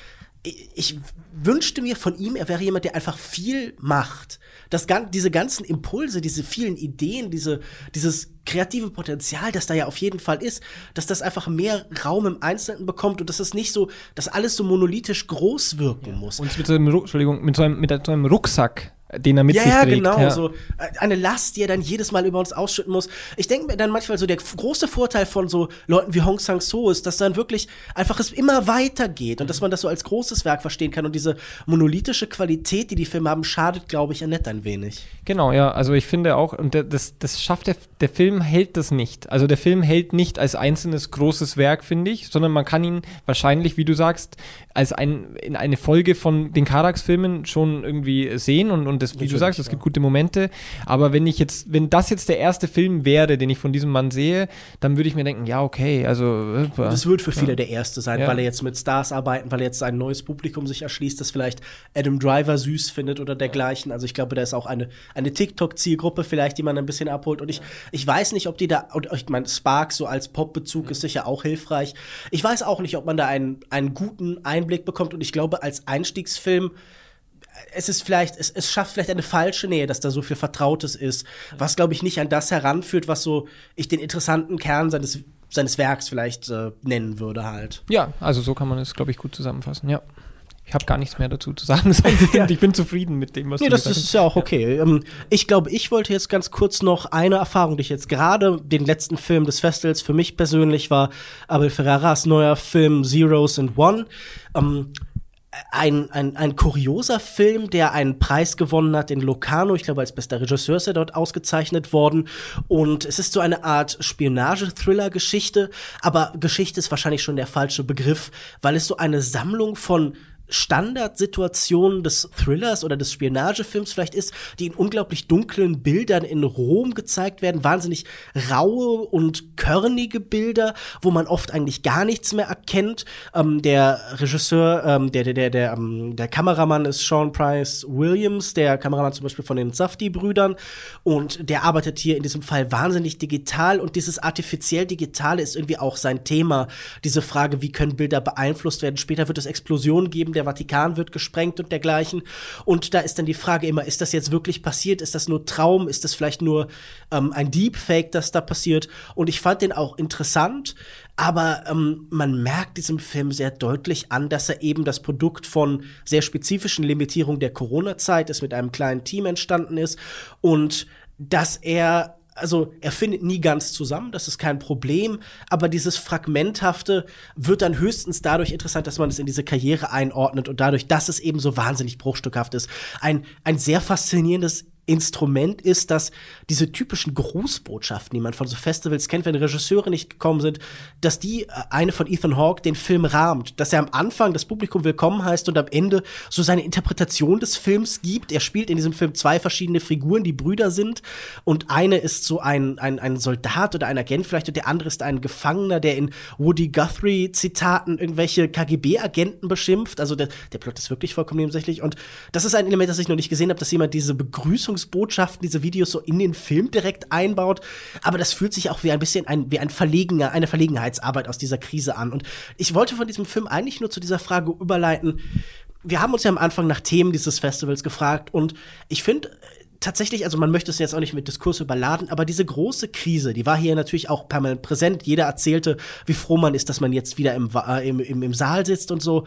ich wünschte mir von ihm, er wäre jemand, der einfach viel macht. Das, diese ganzen Impulse, diese vielen Ideen, diese, dieses kreative Potenzial, das da ja auf jeden Fall ist, dass das einfach mehr Raum im Einzelnen bekommt und dass es nicht so, dass alles so monolithisch groß wirken ja. muss. Und mit so einem, Entschuldigung, mit so einem, mit so einem Rucksack den er mit ja, sich trägt. Genau, ja, genau. So äh, eine Last, die er dann jedes Mal über uns ausschütten muss. Ich denke mir dann manchmal so, der große Vorteil von so Leuten wie Hong Sang-so ist, dass dann wirklich einfach es immer weitergeht und dass man das so als großes Werk verstehen kann. Und diese monolithische Qualität, die die Filme haben, schadet, glaube ich, Annette ein wenig. Genau, ja. Also ich finde auch, und das, das schafft der, der Film hält das nicht. Also der Film hält nicht als einzelnes großes Werk, finde ich, sondern man kann ihn wahrscheinlich, wie du sagst, als ein, in eine Folge von den Karax-Filmen schon irgendwie sehen und, und und das, wie du sagst, es gibt gute Momente. Aber wenn ich jetzt, wenn das jetzt der erste Film wäre, den ich von diesem Mann sehe, dann würde ich mir denken, ja, okay, also. Das wird für viele ja. der erste sein, ja. weil er jetzt mit Stars arbeitet, weil er jetzt ein neues Publikum sich erschließt, das vielleicht Adam Driver süß findet oder dergleichen. Also ich glaube, da ist auch eine, eine TikTok-Zielgruppe vielleicht, die man ein bisschen abholt. Und ich, ich weiß nicht, ob die da, und ich meine, Spark so als Pop-Bezug mhm. ist sicher auch hilfreich. Ich weiß auch nicht, ob man da einen, einen guten Einblick bekommt. Und ich glaube, als Einstiegsfilm es ist vielleicht, es, es schafft vielleicht eine falsche Nähe, dass da so viel Vertrautes ist, was, glaube ich, nicht an das heranführt, was so ich den interessanten Kern seines, seines Werks vielleicht äh, nennen würde halt. Ja, also so kann man es, glaube ich, gut zusammenfassen, ja. Ich habe gar nichts mehr dazu zu sagen. ich, bin, ich bin zufrieden mit dem, was nee, du das gesagt hast. ist ja auch okay. Ja. Ähm, ich glaube, ich wollte jetzt ganz kurz noch eine Erfahrung, die ich jetzt gerade den letzten Film des Festivals für mich persönlich war, Abel Ferraras neuer Film Zeros and One. Ähm, ein, ein, ein kurioser Film, der einen Preis gewonnen hat in Locarno. Ich glaube, als bester Regisseur ist er dort ausgezeichnet worden. Und es ist so eine Art Spionage-Thriller-Geschichte. Aber Geschichte ist wahrscheinlich schon der falsche Begriff, weil es so eine Sammlung von Standardsituation des Thrillers oder des Spionagefilms vielleicht ist, die in unglaublich dunklen Bildern in Rom gezeigt werden, wahnsinnig raue und körnige Bilder, wo man oft eigentlich gar nichts mehr erkennt. Ähm, der Regisseur, ähm, der, der, der, der, ähm, der Kameramann ist Sean Price Williams, der Kameramann zum Beispiel von den Safdie-Brüdern und der arbeitet hier in diesem Fall wahnsinnig digital und dieses artifiziell Digitale ist irgendwie auch sein Thema. Diese Frage, wie können Bilder beeinflusst werden? Später wird es Explosionen geben, der Vatikan wird gesprengt und dergleichen. Und da ist dann die Frage immer, ist das jetzt wirklich passiert? Ist das nur Traum? Ist das vielleicht nur ähm, ein Deepfake, das da passiert? Und ich fand den auch interessant, aber ähm, man merkt diesem Film sehr deutlich an, dass er eben das Produkt von sehr spezifischen Limitierungen der Corona-Zeit ist, mit einem kleinen Team entstanden ist und dass er also er findet nie ganz zusammen, das ist kein Problem, aber dieses Fragmenthafte wird dann höchstens dadurch interessant, dass man es in diese Karriere einordnet und dadurch, dass es eben so wahnsinnig bruchstückhaft ist. Ein, ein sehr faszinierendes Instrument ist, dass diese typischen Grußbotschaften, die man von so Festivals kennt, wenn Regisseure nicht gekommen sind, dass die äh, eine von Ethan Hawke den Film rahmt, dass er am Anfang das Publikum willkommen heißt und am Ende so seine Interpretation des Films gibt. Er spielt in diesem Film zwei verschiedene Figuren, die Brüder sind und eine ist so ein, ein, ein Soldat oder ein Agent vielleicht und der andere ist ein Gefangener, der in Woody Guthrie Zitaten irgendwelche KGB-Agenten beschimpft. Also der, der Plot ist wirklich vollkommen nebensächlich und das ist ein Element, das ich noch nicht gesehen habe, dass jemand diese Begrüßung Richtungsbotschaften, diese Videos so in den Film direkt einbaut. Aber das fühlt sich auch wie ein bisschen ein, wie ein Verlegener, eine Verlegenheitsarbeit aus dieser Krise an. Und ich wollte von diesem Film eigentlich nur zu dieser Frage überleiten. Wir haben uns ja am Anfang nach Themen dieses Festivals gefragt und ich finde, tatsächlich, also man möchte es jetzt auch nicht mit Diskurs überladen, aber diese große Krise, die war hier natürlich auch permanent präsent. Jeder erzählte, wie froh man ist, dass man jetzt wieder im, äh, im, im, im Saal sitzt und so.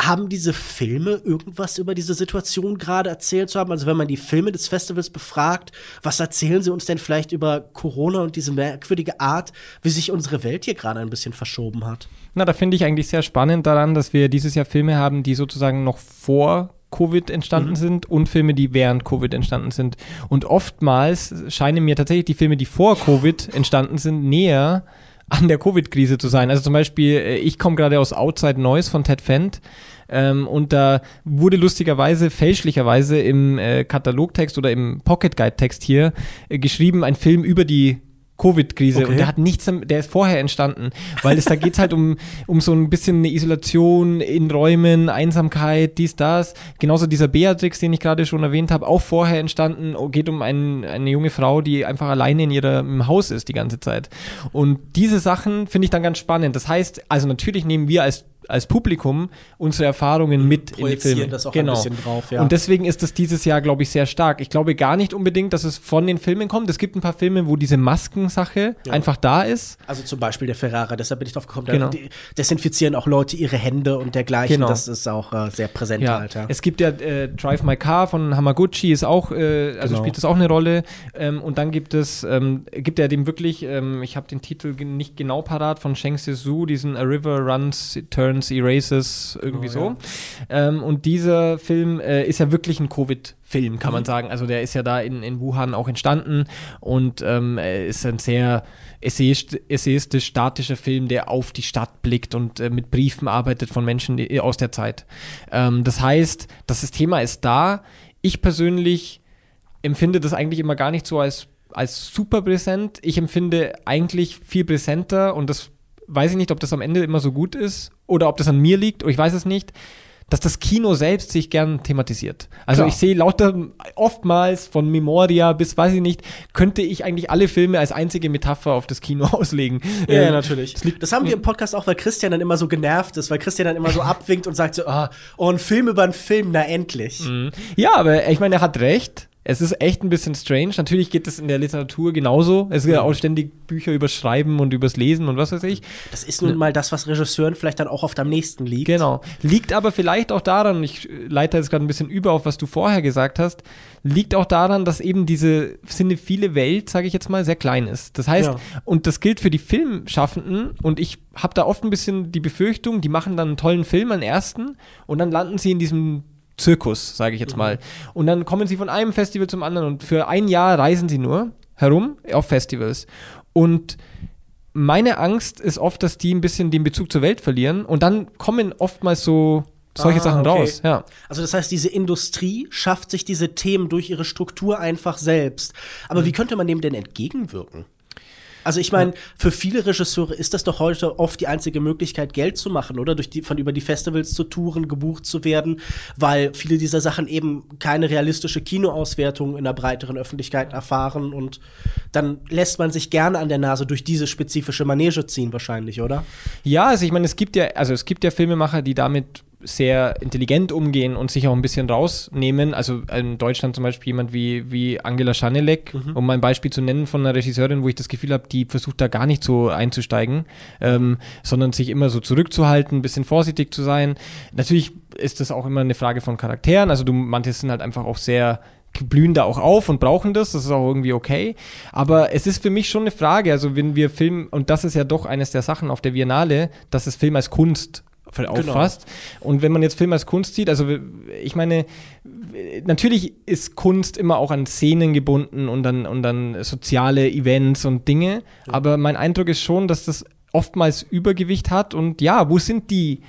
Haben diese Filme irgendwas über diese Situation gerade erzählt zu haben? Also wenn man die Filme des Festivals befragt, was erzählen sie uns denn vielleicht über Corona und diese merkwürdige Art, wie sich unsere Welt hier gerade ein bisschen verschoben hat? Na, da finde ich eigentlich sehr spannend daran, dass wir dieses Jahr Filme haben, die sozusagen noch vor Covid entstanden mhm. sind und Filme, die während Covid entstanden sind. Und oftmals scheinen mir tatsächlich die Filme, die vor Covid entstanden sind, näher an der Covid-Krise zu sein. Also zum Beispiel, äh, ich komme gerade aus Outside Noise von Ted Fendt. Ähm, und da wurde lustigerweise, fälschlicherweise im äh, Katalogtext oder im Pocket Guide Text hier äh, geschrieben, ein Film über die Covid-Krise okay. und der hat nichts, der ist vorher entstanden, weil es da geht halt um, um so ein bisschen eine Isolation in Räumen, Einsamkeit, dies, das. Genauso dieser Beatrix, den ich gerade schon erwähnt habe, auch vorher entstanden, oh, geht um ein, eine junge Frau, die einfach alleine in ihrem Haus ist die ganze Zeit. Und diese Sachen finde ich dann ganz spannend. Das heißt, also natürlich nehmen wir als als Publikum unsere Erfahrungen mit in die Filme. das auch genau. ein bisschen drauf, ja. Und deswegen ist das dieses Jahr, glaube ich, sehr stark. Ich glaube gar nicht unbedingt, dass es von den Filmen kommt. Es gibt ein paar Filme, wo diese Maskensache ja. einfach da ist. Also zum Beispiel der Ferrara, deshalb bin ich drauf gekommen. Genau. Da desinfizieren auch Leute ihre Hände und dergleichen. Genau. Das ist auch äh, sehr präsent ja. halt. Ja. Es gibt ja äh, Drive My Car von Hamaguchi, ist auch, äh, also genau. spielt das auch eine Rolle. Ähm, und dann gibt es, ähm, gibt er dem wirklich, ähm, ich habe den Titel nicht genau parat, von Sheng Tzu, diesen A River Runs, Turns Turns, Erases, irgendwie oh, so. Ja. Ähm, und dieser Film äh, ist ja wirklich ein Covid-Film, kann mhm. man sagen. Also der ist ja da in, in Wuhan auch entstanden und ähm, ist ein sehr essayistisch statischer Film, der auf die Stadt blickt und äh, mit Briefen arbeitet von Menschen aus der Zeit. Ähm, das heißt, das Thema ist da. Ich persönlich empfinde das eigentlich immer gar nicht so als als super präsent. Ich empfinde eigentlich viel präsenter und das weiß ich nicht, ob das am Ende immer so gut ist oder ob das an mir liegt, ich weiß es nicht, dass das Kino selbst sich gern thematisiert. Also Klar. ich sehe lauter, oftmals von Memoria bis weiß ich nicht, könnte ich eigentlich alle Filme als einzige Metapher auf das Kino auslegen. Ja, ja ähm, natürlich. Das haben wir im Podcast auch, weil Christian dann immer so genervt ist, weil Christian dann immer so abwinkt und sagt so, oh, oh ein Film über einen Film, na endlich. Mhm. Ja, aber ich meine, er hat recht. Es ist echt ein bisschen strange. Natürlich geht es in der Literatur genauso. Es gibt ja auch ständig Bücher übers Schreiben und übers Lesen und was weiß ich. Das ist nun mal das, was Regisseuren vielleicht dann auch oft am nächsten liegt. Genau. Liegt aber vielleicht auch daran, ich leite jetzt gerade ein bisschen über auf, was du vorher gesagt hast, liegt auch daran, dass eben diese cinephile Welt, sage ich jetzt mal, sehr klein ist. Das heißt, ja. und das gilt für die Filmschaffenden und ich habe da oft ein bisschen die Befürchtung, die machen dann einen tollen Film, einen ersten und dann landen sie in diesem Zirkus, sage ich jetzt mhm. mal. Und dann kommen sie von einem Festival zum anderen und für ein Jahr reisen sie nur herum auf Festivals. Und meine Angst ist oft, dass die ein bisschen den Bezug zur Welt verlieren und dann kommen oftmals so solche ah, Sachen okay. raus. Ja. Also das heißt, diese Industrie schafft sich diese Themen durch ihre Struktur einfach selbst. Aber mhm. wie könnte man dem denn entgegenwirken? Also ich meine, für viele Regisseure ist das doch heute oft die einzige Möglichkeit, Geld zu machen, oder? Durch die, von über die Festivals zu touren, gebucht zu werden, weil viele dieser Sachen eben keine realistische Kinoauswertung in der breiteren Öffentlichkeit erfahren und dann lässt man sich gerne an der Nase durch diese spezifische Manege ziehen, wahrscheinlich, oder? Ja, also ich meine, es gibt ja, also es gibt ja Filmemacher, die damit sehr intelligent umgehen und sich auch ein bisschen rausnehmen. Also in Deutschland zum Beispiel jemand wie, wie Angela Schanelek, mhm. um mal ein Beispiel zu nennen von einer Regisseurin, wo ich das Gefühl habe, die versucht da gar nicht so einzusteigen, ähm, sondern sich immer so zurückzuhalten, ein bisschen vorsichtig zu sein. Natürlich ist das auch immer eine Frage von Charakteren. Also du, manche sind halt einfach auch sehr blühen da auch auf und brauchen das, das ist auch irgendwie okay. Aber es ist für mich schon eine Frage, also wenn wir Film, und das ist ja doch eines der Sachen auf der Biennale, dass es Film als Kunst. Auffasst. Genau. Und wenn man jetzt Film als Kunst sieht, also ich meine, natürlich ist Kunst immer auch an Szenen gebunden und an, und an soziale Events und Dinge, ja. aber mein Eindruck ist schon, dass das oftmals Übergewicht hat und ja, wo sind die,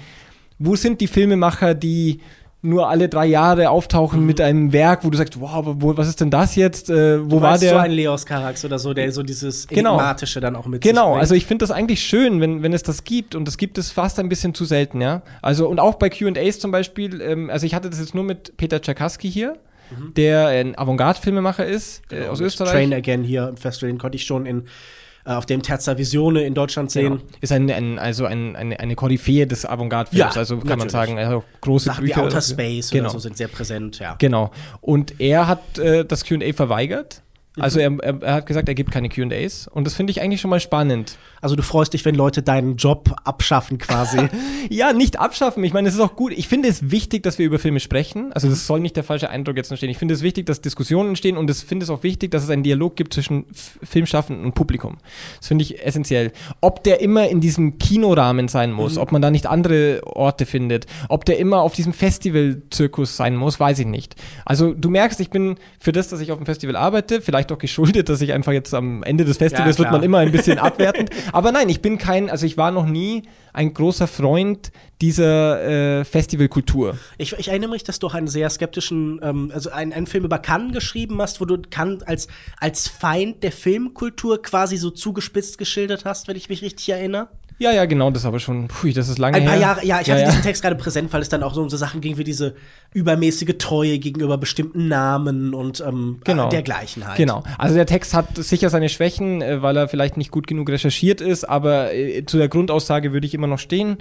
wo sind die Filmemacher, die nur alle drei Jahre auftauchen mhm. mit einem Werk, wo du sagst, wow, wo, was ist denn das jetzt? Äh, wo du war der? so ein Leos Carax oder so, der so dieses genau. Enigmatische dann auch mit Genau, also ich finde das eigentlich schön, wenn, wenn es das gibt und das gibt es fast ein bisschen zu selten, ja. Also und auch bei Q&As zum Beispiel, ähm, also ich hatte das jetzt nur mit Peter Czerkaski hier, mhm. der ein Avantgarde-Filmemacher ist, genau, äh, aus Österreich. Train Again hier im Festival, den konnte ich schon in auf dem Terza Visione in Deutschland sehen. Genau. Ist ein, ein, also ein, eine, eine Koryphäe des Avantgarde-Films, ja, also kann natürlich. man sagen, also große Sachen Bücher. Wie Outer Space genau. oder so sind sehr präsent, ja. Genau. Und er hat äh, das Q&A verweigert also er, er, er, hat gesagt, er gibt keine QAs und das finde ich eigentlich schon mal spannend. Also du freust dich, wenn Leute deinen Job abschaffen quasi. ja, nicht abschaffen. Ich meine, es ist auch gut. Ich finde es wichtig, dass wir über Filme sprechen. Also das soll nicht der falsche Eindruck jetzt entstehen. Ich finde es wichtig, dass Diskussionen entstehen und ich finde es auch wichtig, dass es einen Dialog gibt zwischen Filmschaffenden und Publikum. Das finde ich essentiell. Ob der immer in diesem Kinorahmen sein muss, mhm. ob man da nicht andere Orte findet, ob der immer auf diesem Festival-Zirkus sein muss, weiß ich nicht. Also du merkst, ich bin für das, dass ich auf dem Festival arbeite, vielleicht vielleicht auch geschuldet, dass ich einfach jetzt am Ende des Festivals ja, wird man immer ein bisschen abwertend. Aber nein, ich bin kein, also ich war noch nie ein großer Freund dieser äh, Festivalkultur. Ich, ich, erinnere mich, dass du auch einen sehr skeptischen, ähm, also einen, einen Film über Cannes geschrieben hast, wo du Cannes als, als Feind der Filmkultur quasi so zugespitzt geschildert hast, wenn ich mich richtig erinnere. Ja, ja, genau, das ist aber schon, pui, das ist lange Ein paar her. Jahre, ja, ich hatte ja, diesen Text gerade präsent, weil es dann auch so um so Sachen ging wie diese übermäßige Treue gegenüber bestimmten Namen und ähm, genau. dergleichen halt. Genau. Also der Text hat sicher seine Schwächen, äh, weil er vielleicht nicht gut genug recherchiert ist, aber äh, zu der Grundaussage würde ich immer noch stehen.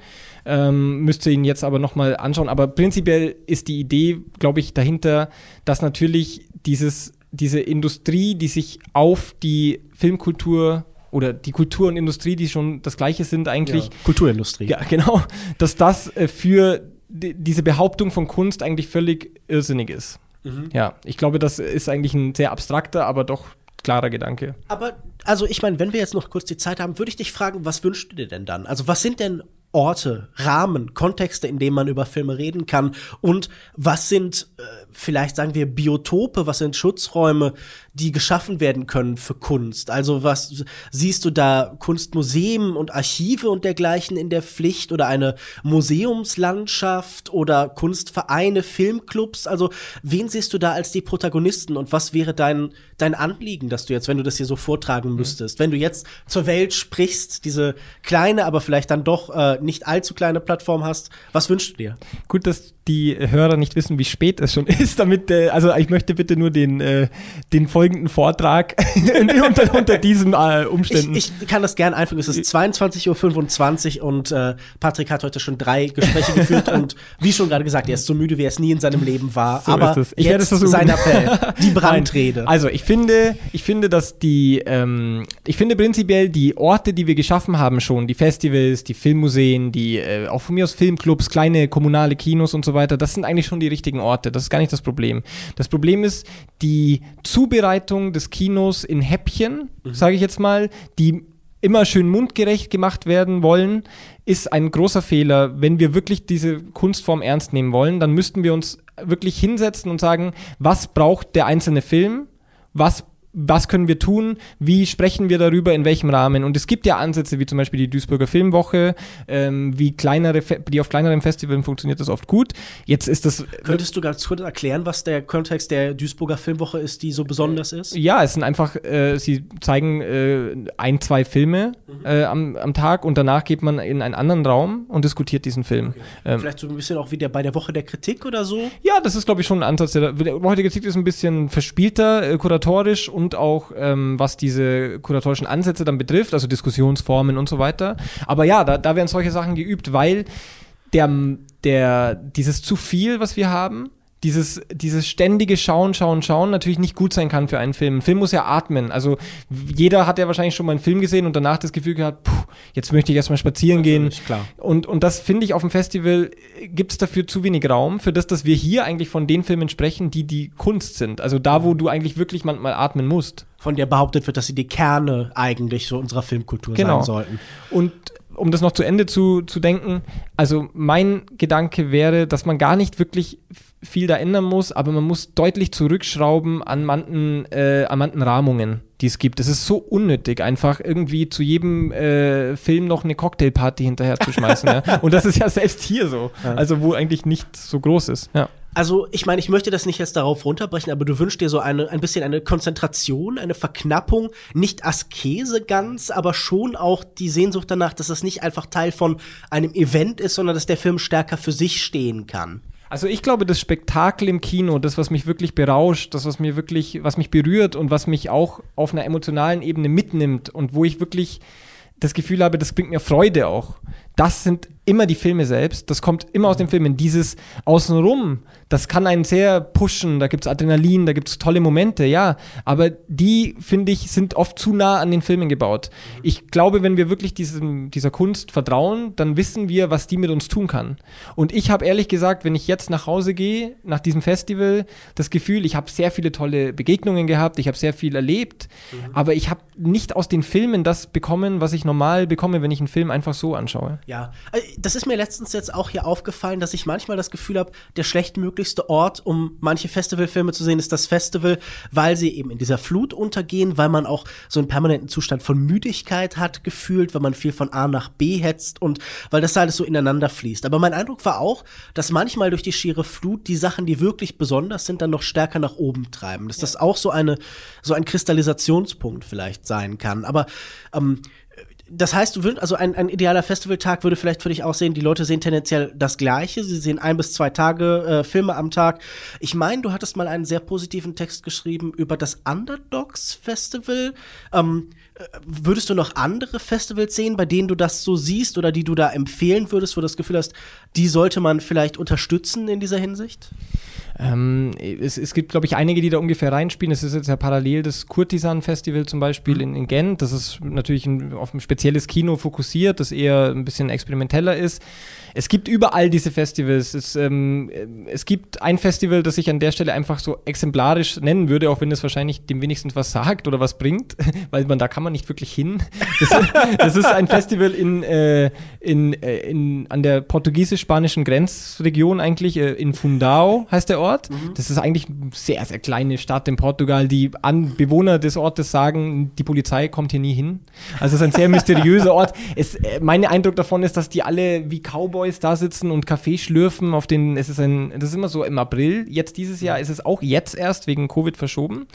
Ähm, müsste ihn jetzt aber nochmal anschauen. Aber prinzipiell ist die Idee, glaube ich, dahinter, dass natürlich dieses, diese Industrie, die sich auf die Filmkultur oder die Kultur und Industrie, die schon das Gleiche sind eigentlich. Ja, Kulturindustrie. Ja, genau. Dass das äh, für die, diese Behauptung von Kunst eigentlich völlig irrsinnig ist. Mhm. Ja, ich glaube, das ist eigentlich ein sehr abstrakter, aber doch klarer Gedanke. Aber, also ich meine, wenn wir jetzt noch kurz die Zeit haben, würde ich dich fragen, was wünschst du dir denn dann? Also was sind denn Orte, Rahmen, Kontexte, in denen man über Filme reden kann und was sind äh, vielleicht sagen wir Biotope, was sind Schutzräume, die geschaffen werden können für Kunst? Also was siehst du da Kunstmuseen und Archive und dergleichen in der Pflicht oder eine Museumslandschaft oder Kunstvereine, Filmclubs? Also wen siehst du da als die Protagonisten und was wäre dein dein Anliegen, dass du jetzt, wenn du das hier so vortragen mhm. müsstest, wenn du jetzt zur Welt sprichst, diese kleine, aber vielleicht dann doch äh, nicht allzu kleine Plattform hast, was wünschst du dir? Gut, dass die Hörer nicht wissen, wie spät es schon ist, damit, äh, also ich möchte bitte nur den, äh, den folgenden Vortrag unter, unter diesen äh, Umständen. Ich, ich, kann das gerne einfügen. Es ist 22.25 Uhr und äh, Patrick hat heute schon drei Gespräche geführt und wie schon gerade gesagt, er ist so müde, wie er es nie in seinem Leben war. So aber ich jetzt werde sein Appell, die Brandrede. Also ich finde, ich finde, dass die, ähm, ich finde prinzipiell die Orte, die wir geschaffen haben schon, die Festivals, die Filmmuseen, die äh, auch von mir aus Filmclubs, kleine kommunale Kinos und so weiter, das sind eigentlich schon die richtigen Orte. Das ist gar nicht das Problem. Das Problem ist die Zubereitung des Kinos in Häppchen, mhm. sage ich jetzt mal, die immer schön mundgerecht gemacht werden wollen, ist ein großer Fehler. Wenn wir wirklich diese Kunstform ernst nehmen wollen, dann müssten wir uns wirklich hinsetzen und sagen, was braucht der einzelne Film? Was was können wir tun, wie sprechen wir darüber, in welchem Rahmen. Und es gibt ja Ansätze, wie zum Beispiel die Duisburger Filmwoche, ähm, wie kleinere, die auf kleineren Festivals funktioniert das oft gut. Jetzt ist das. Könntest du ganz kurz erklären, was der Kontext der Duisburger Filmwoche ist, die so besonders ist? Ja, es sind einfach, äh, sie zeigen äh, ein, zwei Filme mhm. äh, am, am Tag und danach geht man in einen anderen Raum und diskutiert diesen Film. Okay. Ähm, Vielleicht so ein bisschen auch wie der bei der Woche der Kritik oder so? Ja, das ist, glaube ich, schon ein Ansatz. Der, der Woche der Kritik ist ein bisschen verspielter, äh, kuratorisch und auch ähm, was diese kuratorischen Ansätze dann betrifft, also Diskussionsformen und so weiter. Aber ja, da, da werden solche Sachen geübt, weil der, der, dieses zu viel, was wir haben, dieses, dieses ständige Schauen, Schauen, Schauen natürlich nicht gut sein kann für einen Film. Ein Film muss ja atmen. Also jeder hat ja wahrscheinlich schon mal einen Film gesehen und danach das Gefühl gehabt, puh, jetzt möchte ich erstmal spazieren gehen. Klar. Und, und das finde ich auf dem Festival gibt es dafür zu wenig Raum, für das, dass wir hier eigentlich von den Filmen sprechen, die die Kunst sind. Also da, wo du eigentlich wirklich manchmal atmen musst. Von der behauptet wird, dass sie die Kerne eigentlich so unserer Filmkultur genau. sein sollten. Und um das noch zu Ende zu, zu denken, also mein Gedanke wäre, dass man gar nicht wirklich viel da ändern muss, aber man muss deutlich zurückschrauben an manchen, äh, an manchen Rahmungen, die es gibt. Es ist so unnötig, einfach irgendwie zu jedem äh, Film noch eine Cocktailparty hinterher zu schmeißen. ja? Und das ist ja selbst hier so. Ja. Also wo eigentlich nicht so groß ist. Ja. Also, ich meine, ich möchte das nicht jetzt darauf runterbrechen, aber du wünschst dir so eine, ein bisschen eine Konzentration, eine Verknappung, nicht Askese ganz, aber schon auch die Sehnsucht danach, dass das nicht einfach Teil von einem Event ist, sondern dass der Film stärker für sich stehen kann. Also ich glaube, das Spektakel im Kino, das, was mich wirklich berauscht, das, was mir wirklich, was mich berührt und was mich auch auf einer emotionalen Ebene mitnimmt und wo ich wirklich das Gefühl habe, das bringt mir Freude auch. Das sind immer die Filme selbst. Das kommt immer aus den Filmen. Dieses Außenrum, das kann einen sehr pushen. Da gibt es Adrenalin, da gibt es tolle Momente, ja. Aber die, finde ich, sind oft zu nah an den Filmen gebaut. Ich glaube, wenn wir wirklich diesem, dieser Kunst vertrauen, dann wissen wir, was die mit uns tun kann. Und ich habe ehrlich gesagt, wenn ich jetzt nach Hause gehe, nach diesem Festival, das Gefühl, ich habe sehr viele tolle Begegnungen gehabt, ich habe sehr viel erlebt, mhm. aber ich habe nicht aus den Filmen das bekommen, was ich normal bekomme, wenn ich einen Film einfach so anschaue. Ja, äh, das ist mir letztens jetzt auch hier aufgefallen, dass ich manchmal das Gefühl habe, der schlechtmöglichste Ort, um manche Festivalfilme zu sehen, ist das Festival, weil sie eben in dieser Flut untergehen, weil man auch so einen permanenten Zustand von Müdigkeit hat gefühlt, weil man viel von A nach B hetzt und weil das alles so ineinander fließt. Aber mein Eindruck war auch, dass manchmal durch die schiere Flut die Sachen, die wirklich besonders sind, dann noch stärker nach oben treiben. Dass ja. das auch so eine so ein Kristallisationspunkt vielleicht sein kann. Aber ähm, das heißt, du würdest, also ein, ein idealer Festivaltag würde vielleicht für dich aussehen, die Leute sehen tendenziell das Gleiche, sie sehen ein bis zwei Tage äh, Filme am Tag. Ich meine, du hattest mal einen sehr positiven Text geschrieben über das Underdogs Festival. Ähm, äh, würdest du noch andere Festivals sehen, bei denen du das so siehst oder die du da empfehlen würdest, wo du das Gefühl hast, die sollte man vielleicht unterstützen in dieser Hinsicht? Ähm, es, es, gibt, glaube ich, einige, die da ungefähr reinspielen. Es ist jetzt ja parallel das Kurtisan Festival zum Beispiel mhm. in, in, Gent. Das ist natürlich ein, auf ein spezielles Kino fokussiert, das eher ein bisschen experimenteller ist. Es gibt überall diese Festivals. Es, ähm, es gibt ein Festival, das ich an der Stelle einfach so exemplarisch nennen würde, auch wenn es wahrscheinlich dem wenigstens was sagt oder was bringt, weil man da kann man nicht wirklich hin. Das, das ist ein Festival in, äh, in, äh, in, an der portugiesisch-spanischen Grenzregion eigentlich, äh, in Fundao heißt der Ort. Ort. Mhm. Das ist eigentlich eine sehr, sehr kleine Stadt in Portugal. Die An Bewohner des Ortes sagen, die Polizei kommt hier nie hin. Also es ist ein sehr mysteriöser Ort. Es, äh, mein Eindruck davon ist, dass die alle wie Cowboys da sitzen und Kaffee schlürfen. Auf den, es ist ein, das ist immer so im April. Jetzt dieses Jahr ist es auch jetzt erst wegen Covid verschoben.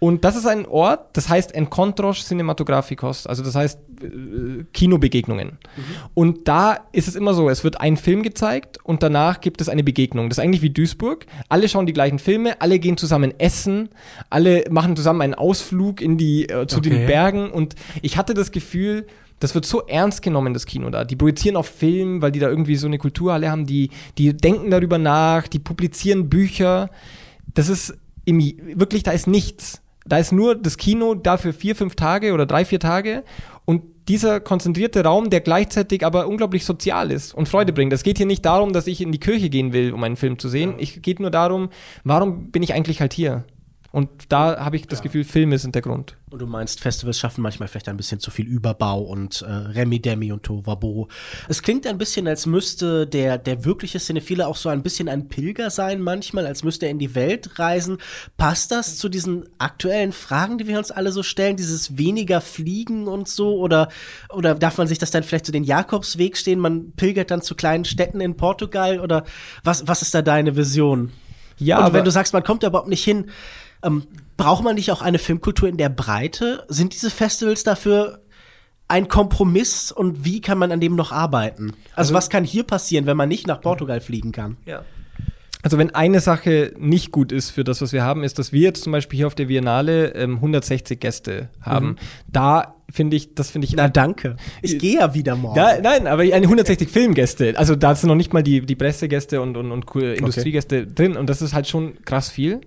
Und das ist ein Ort, das heißt Encontros Cinematographicos, also das heißt äh, Kinobegegnungen. Mhm. Und da ist es immer so, es wird ein Film gezeigt und danach gibt es eine Begegnung. Das ist eigentlich wie Duisburg. Alle schauen die gleichen Filme, alle gehen zusammen essen, alle machen zusammen einen Ausflug in die, äh, zu okay. den Bergen und ich hatte das Gefühl, das wird so ernst genommen, das Kino da. Die projizieren auf Film, weil die da irgendwie so eine Kulturhalle haben, die, die denken darüber nach, die publizieren Bücher. Das ist im, wirklich, da ist nichts. Da ist nur das Kino dafür vier, fünf Tage oder drei, vier Tage und dieser konzentrierte Raum, der gleichzeitig aber unglaublich sozial ist und Freude bringt. Es geht hier nicht darum, dass ich in die Kirche gehen will, um einen Film zu sehen. Es geht nur darum, warum bin ich eigentlich halt hier? Und da habe ich das ja. Gefühl, Filme sind der Grund. Und du meinst, Festivals schaffen manchmal vielleicht ein bisschen zu viel Überbau und äh, Remi Demi und Tovabo. Es klingt ein bisschen, als müsste der, der wirkliche Cinephile auch so ein bisschen ein Pilger sein manchmal, als müsste er in die Welt reisen. Passt das zu diesen aktuellen Fragen, die wir uns alle so stellen, dieses weniger Fliegen und so? Oder, oder darf man sich das dann vielleicht zu den Jakobsweg stehen? Man pilgert dann zu kleinen Städten in Portugal? Oder was, was ist da deine Vision? Ja, und wenn du sagst, man kommt da überhaupt nicht hin, ähm, braucht man nicht auch eine Filmkultur in der Breite? Sind diese Festivals dafür ein Kompromiss und wie kann man an dem noch arbeiten? Also, also was kann hier passieren, wenn man nicht nach Portugal fliegen kann? Ja. Also wenn eine Sache nicht gut ist für das, was wir haben, ist, dass wir jetzt zum Beispiel hier auf der Biennale ähm, 160 Gäste haben. Mhm. Da finde ich, das finde ich. Na danke. Ich gehe ja wieder morgen. Da, nein, aber eine 160 Filmgäste. Also da sind noch nicht mal die, die Pressegäste und, und, und Industriegäste okay. drin und das ist halt schon krass viel.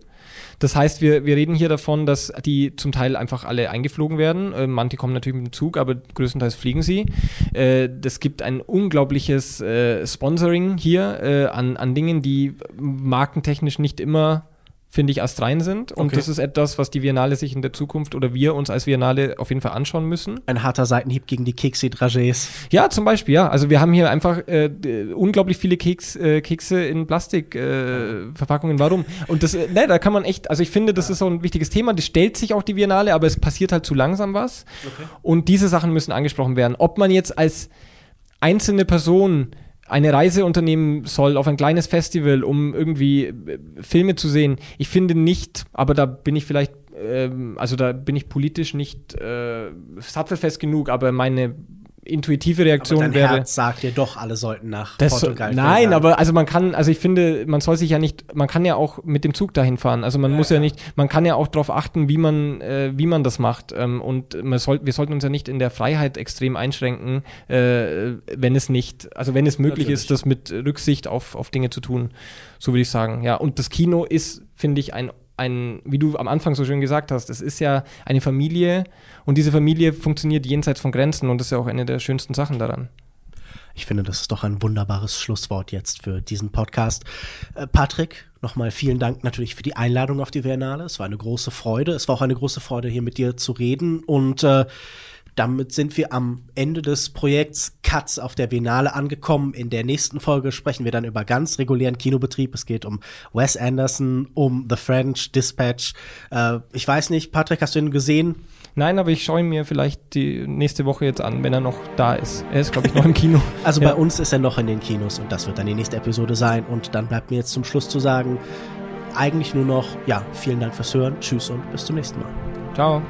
Das heißt, wir, wir reden hier davon, dass die zum Teil einfach alle eingeflogen werden. Äh, manche kommen natürlich mit dem Zug, aber größtenteils fliegen sie. Äh, gibt ein unglaubliches äh, Sponsoring hier äh, an, an Dingen, die markentechnisch nicht immer finde ich, astrein sind. Und okay. das ist etwas, was die Biennale sich in der Zukunft oder wir uns als Biennale auf jeden Fall anschauen müssen. Ein harter Seitenhieb gegen die Kekse-Dragés. Ja, zum Beispiel, ja. Also wir haben hier einfach äh, unglaublich viele Keks, äh, Kekse in Plastikverpackungen. Äh, Warum? Und das, äh, ne, da kann man echt, also ich finde, das ja. ist so ein wichtiges Thema. Das stellt sich auch die Biennale, aber es passiert halt zu langsam was. Okay. Und diese Sachen müssen angesprochen werden. Ob man jetzt als einzelne Person eine Reise unternehmen soll auf ein kleines Festival, um irgendwie äh, Filme zu sehen. Ich finde nicht, aber da bin ich vielleicht, ähm, also da bin ich politisch nicht äh, sattelfest genug, aber meine intuitive Reaktion aber dein wäre. Herz sagt dir doch, alle sollten nach Das, Portugal. nein, fliegen. aber also man kann, also ich finde, man soll sich ja nicht, man kann ja auch mit dem Zug dahin fahren. Also man muss ja, nicht, man kann ja auch darauf achten, wie man, äh, wie man das macht. Ähm, und man soll, wir sollten uns ja nicht in der Freiheit extrem einschränken, äh, wenn es nicht, also wenn es möglich Natürlich. ist, das mit Rücksicht auf, auf Dinge zu tun. So würde ich sagen. Ja, und das Kino ist, finde ich, ein ein, wie du am Anfang so schön gesagt hast, es ist ja eine Familie und diese Familie funktioniert jenseits von Grenzen und das ist ja auch eine der schönsten Sachen daran. Ich finde, das ist doch ein wunderbares Schlusswort jetzt für diesen Podcast. Äh, Patrick, nochmal vielen Dank natürlich für die Einladung auf die Biennale. Es war eine große Freude. Es war auch eine große Freude, hier mit dir zu reden. Und äh, damit sind wir am Ende des Projekts Cuts auf der Biennale angekommen. In der nächsten Folge sprechen wir dann über ganz regulären Kinobetrieb. Es geht um Wes Anderson, um The French Dispatch. Äh, ich weiß nicht, Patrick, hast du ihn gesehen? Nein, aber ich schaue ihn mir vielleicht die nächste Woche jetzt an, wenn er noch da ist. Er ist, glaube ich, noch im Kino. Also Ja. bei uns ist er noch in den Kinos und das wird dann die nächste Episode sein. Und dann bleibt mir jetzt zum Schluss zu sagen, eigentlich nur noch, ja, vielen Dank fürs Hören, tschüss und bis zum nächsten Mal. Ciao.